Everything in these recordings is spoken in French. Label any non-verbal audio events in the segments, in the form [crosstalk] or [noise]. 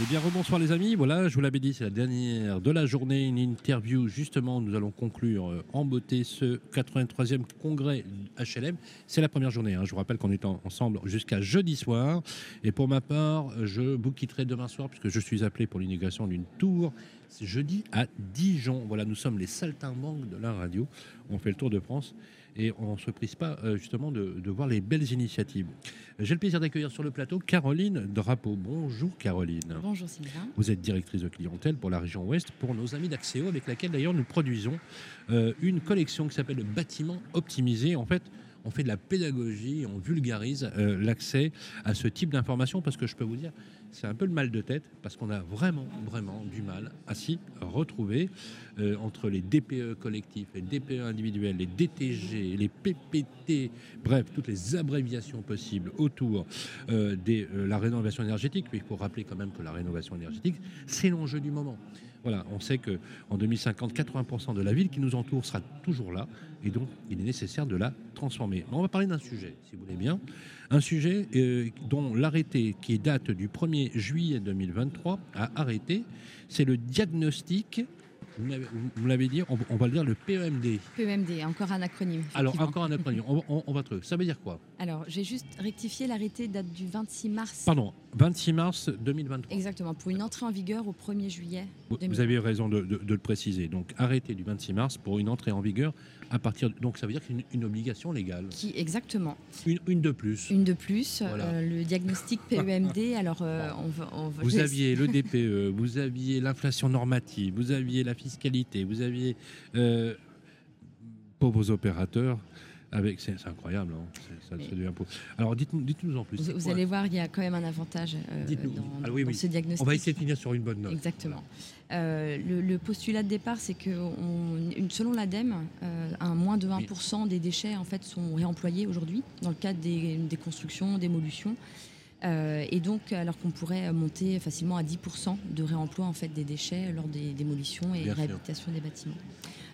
Eh bien, rebonsoir les amis. Voilà, je vous l'avais dit, c'est la dernière de la journée. Une interview, justement, nous allons conclure euh, en beauté ce 83e congrès HLM. C'est la première journée. hein. Je vous rappelle qu'on est en- ensemble jusqu'à jeudi soir. Et pour ma part, je vous quitterai demain soir puisque je suis appelé pour l'inauguration d'une tour. Jeudi à Dijon. Voilà, nous sommes les saltimbanques de la radio. On fait le tour de France et on ne se prise pas euh, justement de, de voir les belles initiatives. J'ai le plaisir d'accueillir sur le plateau Caroline Drapeau. Bonjour Caroline. Bonjour Sylvain. Vous êtes directrice de clientèle pour la région Ouest, pour nos amis d'Axéo, avec laquelle d'ailleurs nous produisons euh, une collection qui s'appelle le bâtiment optimisé. En fait, on fait de la pédagogie, on vulgarise euh, l'accès à ce type d'informations parce que je peux vous dire, c'est un peu le mal de tête parce qu'on a vraiment, vraiment du mal à s'y retrouver euh, entre les DPE collectifs, les DPE individuels, les DTG, les PPT, bref, toutes les abréviations possibles autour euh, de la rénovation énergétique. Mais il faut rappeler quand même que la rénovation énergétique, c'est l'enjeu du moment. Voilà, on sait que en 2050, 80% de la ville qui nous entoure sera toujours là, et donc il est nécessaire de la transformer. Mais on va parler d'un sujet, si vous voulez bien, un sujet euh, dont l'arrêté qui date du 1er juillet 2023 a arrêté, c'est le diagnostic. Vous l'avez dit, on, va le dire le PEMD. PEMD, encore un acronyme. Alors encore un acronyme, on, on- on va trouver. Ça veut dire quoi? Alors, j'ai juste rectifié l'arrêté date du 26 mars. Pardon, 26 mars 2023. Exactement, pour une entrée en vigueur au 1er juillet. Vous- 2000. Vous avez raison de, de- de le préciser. Donc arrêté du 26 mars pour une entrée en vigueur à partir. de- donc ça veut dire c'est une, une obligation légale. Qui, exactement. Une, une de plus. Une de plus, Voilà. euh, le diagnostic PEMD. [laughs] alors, euh, on va. on va- Vous aviez le [laughs] DPE, vous aviez l'inflation normative, vous aviez la fiscalité, vous aviez euh, pauvres opérateurs. Avec, c'est, c'est incroyable, hein. C'est- ça, Mais- ça devient. Alors dites-nous, dites-nous en plus. Vous, allez voir, il y a quand même un avantage euh, Dites-nous. dans, Ah oui, dans oui. ce diagnostic. On va essayer de finir sur une bonne note. Exactement. Euh, le, le postulat de départ, c'est que on- selon l'ADEME, euh, un moins de 1% des déchets en fait sont réemployés aujourd'hui dans le cadre des, des constructions, démolitions. Euh, et donc, alors qu'on pourrait monter facilement à 10% de réemploi en fait des déchets lors des démolitions et Bien sûr. réhabilitation des bâtiments.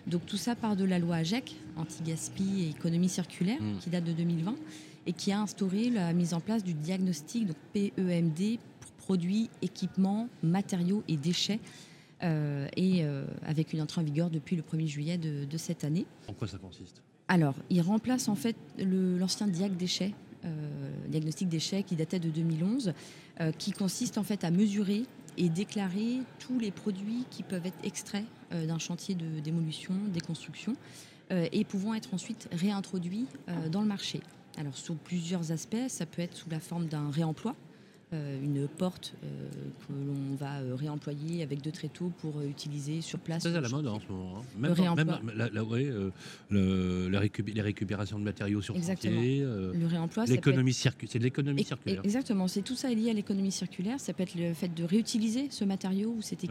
Donc tout ça part de la loi AGEC, anti-gaspi et économie circulaire, Mm. qui date de 2020 et qui a instauré la mise en place du diagnostic donc PEMD pour produits, équipements, matériaux et déchets, euh, et euh, avec une entrée en vigueur depuis le 1er juillet de, de cette année. En quoi ça consiste? Alors, il remplace en fait l'ancien diag déchets, euh, diagnostic déchets qui datait de 2011, euh, qui consiste en fait à mesurer et déclarer tous les produits qui peuvent être extraits euh, d'un chantier de démolition, déconstruction, euh, et pouvant être ensuite réintroduits euh, dans le marché. Alors, sous plusieurs aspects, ça peut être sous la forme d'un réemploi. Euh, une porte euh, que l'on va euh, réemployer avec deux tréteaux pour utiliser sur place. C'est à la mode hein, en ce moment. hein. Le Même, dans- réemploi. même la- la- ouais, le- la récup- les récupérations de matériaux sur Exactement. chantier, Le réemploi, être l'économie circulaire. C'est de l'économie circulaire. Exactement, c'est tout ça est lié à l'économie circulaire. Ça peut être le fait de réutiliser ce matériau ou cet Ouais.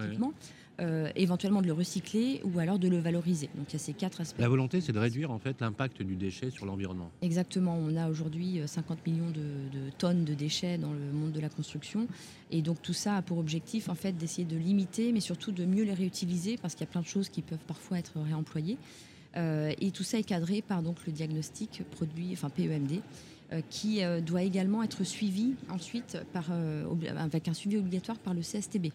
Euh, éventuellement de le recycler ou alors de le valoriser. Donc il y a ces quatre aspects. La volonté, c'est de réduire en fait l'impact du déchet sur l'environnement. Exactement, on a aujourd'hui euh, 50 millions de, de tonnes de déchets dans le monde de la construction. Et donc tout ça a pour objectif en fait d'essayer de limiter, mais surtout de mieux les réutiliser parce qu'il y a plein de choses qui peuvent parfois être réemployées. Euh, et tout ça est cadré par donc le diagnostic produit, enfin PEMD, euh, qui euh, doit également être suivi ensuite par, euh, avec un suivi obligatoire par le CSTB,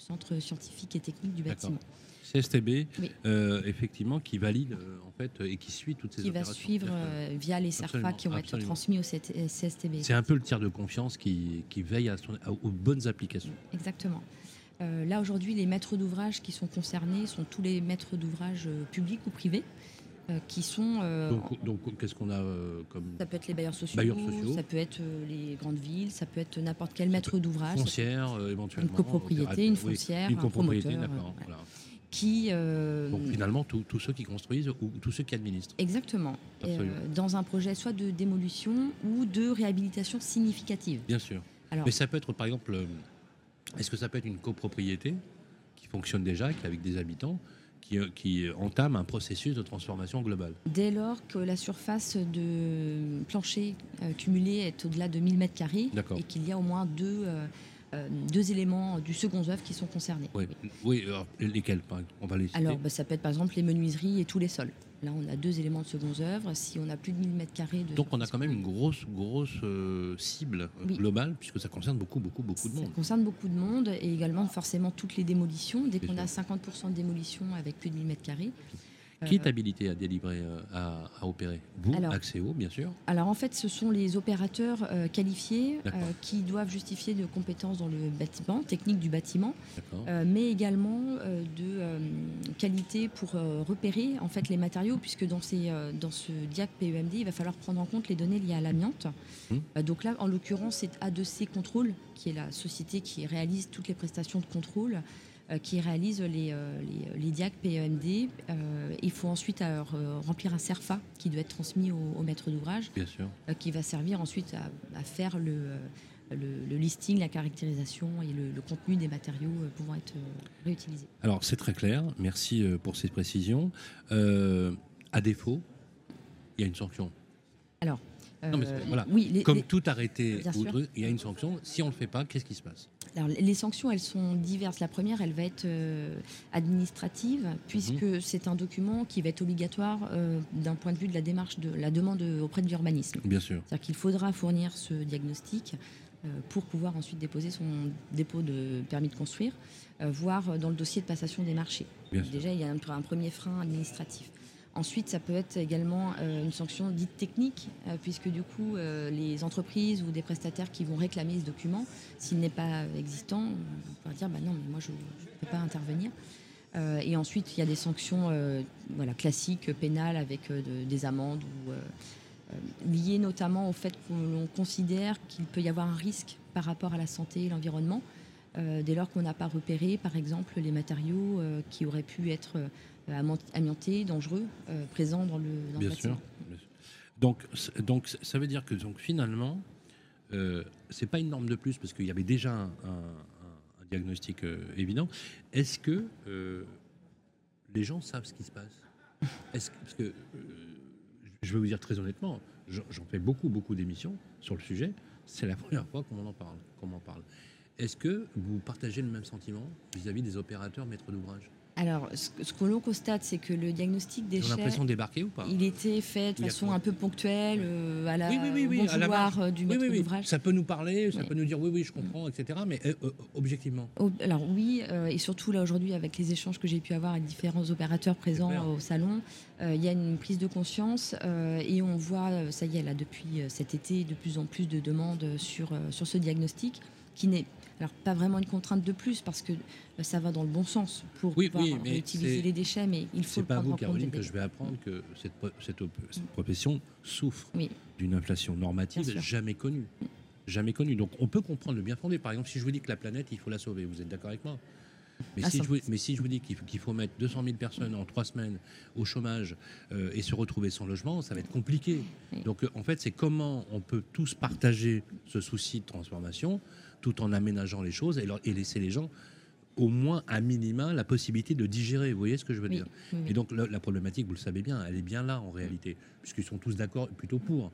Centre scientifique et technique du bâtiment, CSTB, Oui. euh, effectivement, qui valide euh, en fait et qui suit toutes ces qui va opérations. suivre euh, via les CERFA qui vont être transmis au CSTB. C'est un peu le tiers de confiance qui, qui veille à son- à- aux bonnes applications. Exactement. Euh, là, aujourd'hui, les maîtres d'ouvrage qui sont concernés sont tous les maîtres d'ouvrage publics ou privés qui sont. euh, Donc, donc, qu'est-ce qu'on a euh, comme ça peut être les bailleurs sociaux, Bailleurs sociaux. ça peut être euh, les grandes villes, ça peut être n'importe quel maître d'ouvrage foncière euh, éventuellement une copropriété, une oui, foncière, une un copropriété, promoteur, d'accord. euh, voilà. qui. euh, Donc finalement, tous ceux qui construisent ou tous ceux qui administrent. Exactement. Euh, dans un projet soit de démolition ou de réhabilitation significative. Bien sûr. Alors, Mais ça peut être, par exemple, euh, est-ce que ça peut être une copropriété qui fonctionne déjà, qui avec des habitants, qui, euh, qui entame un processus de transformation globale dès lors que la surface de plancher euh, cumulée est au-delà de 1000 m2 D'accord. et qu'il y a au moins deux, euh, deux éléments du second œuvre qui sont concernés. Oui, oui alors, lesquels On va les citer. Alors, bah, ça peut être par exemple les menuiseries et tous les sols. Là, on a deux éléments de seconde œuvre. Si on a plus de 1000 mètres carrés de. Donc, on a quand même une grosse, grosse euh, cible globale, puisque ça concerne beaucoup, beaucoup, beaucoup de monde. Ça concerne beaucoup de monde et également forcément toutes les démolitions. Dès qu'on a 50% de démolition avec plus de 1000 mètres carrés, qui est habilité à délivrer, euh, à, opérer Vous, alors, Axéo, bien sûr Alors en fait, ce sont les opérateurs euh, qualifiés euh, qui doivent justifier de compétences dans le bâtiment, technique du bâtiment, mais également de qualité pour repérer en fait les matériaux, puisque dans, ces, dans ce DIAC PEMD, il va falloir prendre en compte les données liées à l'amiante. Hum. donc là, en l'occurrence, c'est A2C Control, qui est la société qui réalise toutes les prestations de contrôle. Euh, qui réalise les, euh, les, DIAC PEMD. Euh, il faut ensuite remplir un CERFA qui doit être transmis au, maître d'ouvrage, qui va servir ensuite à, faire le, le, listing, la caractérisation et le, contenu des matériaux pouvant être réutilisés. Alors c'est très clair, merci pour ces précisions. à défaut, il y a une sanction. Alors, voilà. oui, comme tout arrêté, il y a une sanction. Si on ne le fait pas, qu'est-ce qui se passe? Les sanctions, elles sont diverses. La première, elle va être euh, administrative, puisque mhm. c'est un document qui va être obligatoire euh, d'un point de vue de la démarche de la demande auprès de l'urbanisme. Bien sûr. C'est-à-dire qu'il faudra fournir ce diagnostic euh, pour pouvoir ensuite déposer son dépôt de permis de construire, voire dans le dossier de passation des marchés. Déjà, il y a un premier frein administratif. Ensuite, ça peut être également euh, une sanction dite technique, euh, puisque du coup, euh, les entreprises ou des prestataires qui vont réclamer ce document, s'il n'est pas existant, on pourra dire bah non, mais moi je ne peux pas intervenir. et ensuite, il y a des sanctions voilà, classiques, pénales, avec des amendes ou liées notamment au fait qu'on considère qu'il peut y avoir un risque par rapport à la santé et l'environnement, dès lors qu'on n'a pas repéré, par exemple, les matériaux qui auraient pu être euh, amiantés, dangereux, euh, présents dans le, dans Bien sûr. Donc, donc ça veut dire que donc, finalement, euh, c'est pas une norme de plus parce qu'il y avait déjà un, diagnostic euh, évident. Est-ce que les gens savent ce qui se passe? Est-ce parce que je vais vous dire très honnêtement, j'en fais beaucoup beaucoup d'émissions sur le sujet. C'est la première fois qu'on en parle. Qu'on en parle. Est-ce que vous partagez le même sentiment vis-à-vis -vis des opérateurs maîtres d'ouvrage? Alors, ce, que l'on constate, c'est que le diagnostic des déchets. l'impression de débarquer ou pas? Il était fait de façon un peu ponctuelle, euh, à la oui, oui, oui, euh, du maître d'ouvrage. Ça peut nous parler, ça peut nous dire oui, oui, je comprends, etc. Mais euh, objectivement. Alors, oui, et surtout là aujourd'hui, avec les échanges que j'ai pu avoir avec différents opérateurs présents au salon, il y a une prise de conscience et on voit, ça y est, là, depuis cet été, de plus en plus de demandes sur, sur ce diagnostic qui n'est alors pas vraiment une contrainte de plus parce que euh, ça va dans le bon sens pour pouvoir utiliser les déchets, mais il faut. C'est pas vous, Caroline, que je vais apprendre que cette, cette, profession souffre d'une inflation normative jamais connue, jamais connue. Donc on peut comprendre le bien fondé. Par exemple, si je vous dis que la planète, il faut la sauver, vous êtes d'accord avec moi? Mais, ah, si je vous, mais, si je vous, dis qu'il faut, mettre 200 000 personnes en trois semaines au chômage euh, et se retrouver sans logement, ça va être compliqué. Donc euh, en fait, c'est comment on peut tous partager ce souci de transformation tout en aménageant les choses et, laisser les gens au moins à minima la possibilité de digérer. Vous voyez ce que je veux dire Et donc la, problématique, vous le savez bien, elle est bien là en réalité, puisqu'ils sont tous d'accord plutôt pour.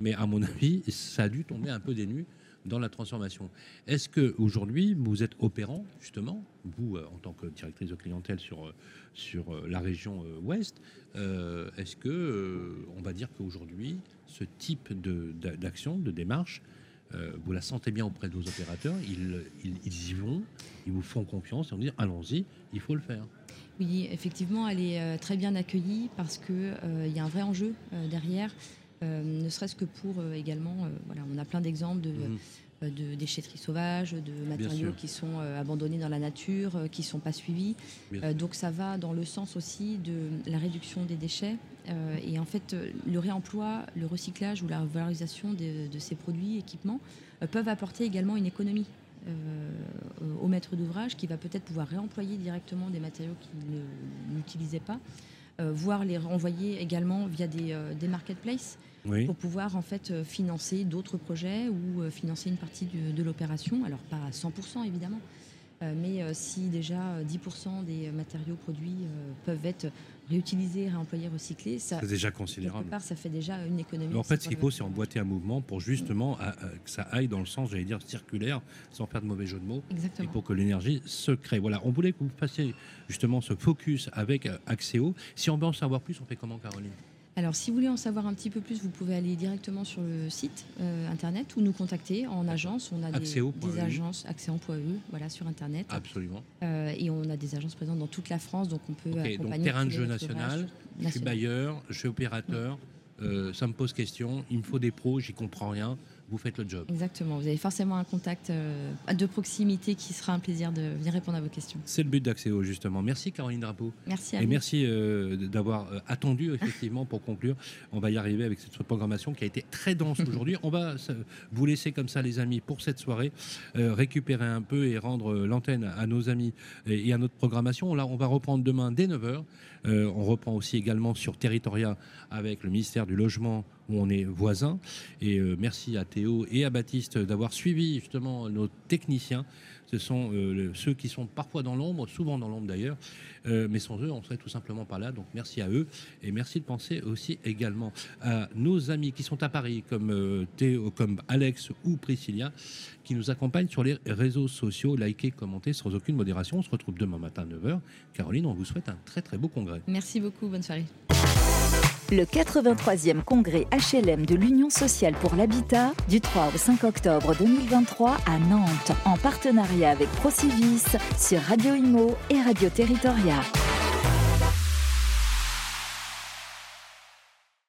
Mais à mon avis, ça a dû tomber un peu des nues dans la transformation. Est-ce que aujourd'hui vous êtes opérant justement, vous euh, en tant que directrice de clientèle sur euh, sur euh, la région ouest, est-ce que on va dire qu'aujourd'hui ce type d'action, de, de démarche euh, vous la sentez bien auprès de vos opérateurs, ils, y vont, ils vous font confiance et on dit allons-y, il faut le faire. Oui, effectivement, elle est euh, très bien accueillie parce qu'il euh, y a un vrai enjeu derrière, ne serait-ce que pour également, voilà, on a plein d'exemples de, de déchetteries sauvages, de matériaux qui sont euh, abandonnés dans la nature, euh, qui ne sont pas suivis. Euh, donc ça va dans le sens aussi de la réduction des déchets. Et en fait, le réemploi, le recyclage ou la valorisation de, ces produits, équipements, peuvent apporter également une économie au maître d'ouvrage qui va peut-être pouvoir réemployer directement des matériaux qu'il n'utilisait pas, voire les renvoyer également via des, des marketplaces pour pouvoir en fait euh, financer d'autres projets ou euh, financer une partie de, l'opération. Alors pas à 100% évidemment, euh, mais si déjà 10% des matériaux produits peuvent être réutiliser, réemployer, recycler, ça, C'est déjà quelque considérable. part, ça fait déjà une économie. En fait, ce qu'il faut, c'est emboîter un mouvement pour justement à- à- que ça aille dans le sens, j'allais dire, circulaire, sans faire de mauvais jeu de mots, et Exactement. pour que l'énergie se crée. Voilà, on voulait que vous fassiez justement ce focus avec euh, Axéo. Si on veut en savoir plus, on fait comment, Caroline? Alors, si vous voulez en savoir un petit peu plus, vous pouvez aller directement sur le site euh, internet ou nous contacter en agence. On a des, des agences, accéant.eu, voilà, sur internet. Absolument. Euh, et on a des agences présentes dans toute la France, donc on peut Ok, donc terrain de jeu national, Je suis bailleur, je suis opérateur, euh, ça me pose question, il me faut des pros, j'y comprends rien, vous faites le job. Exactement. Vous avez forcément un contact euh, de proximité qui sera un plaisir de venir répondre à vos questions. C'est le but d'Axéo, justement. Merci, Caroline Drapeau. Merci à Et vous. merci euh, d'avoir euh, attendu, effectivement, pour conclure. On va y arriver avec cette programmation qui a été très dense [laughs] aujourd'hui. On va vous laisser comme ça, les amis, pour cette soirée, récupérer un peu et rendre l'antenne à nos amis et, et à notre programmation. Là, on va reprendre demain dès 9h. On reprend aussi également sur Territoria avec le ministère du Logement où on est voisins. Et euh, merci à Théo et à Baptiste d'avoir suivi justement nos techniciens. Ce sont euh, ceux qui sont parfois dans l'ombre, souvent dans l'ombre d'ailleurs, euh, mais sans eux, on serait tout simplement pas là. Donc merci à eux et merci de penser aussi également à nos amis qui sont à Paris, comme euh, Théo, comme Alex ou Priscilla, qui nous accompagnent sur les réseaux sociaux. Likez, commentez sans aucune modération. On se retrouve demain matin à 9h. Caroline, on vous souhaite un très très beau congrès. Merci beaucoup. Bonne soirée. Le 83e congrès HLM de l'Union sociale pour l'habitat du 3 au 5 octobre 2023 à Nantes en partenariat avec Procivis sur Radio Imo et Radio Territoria.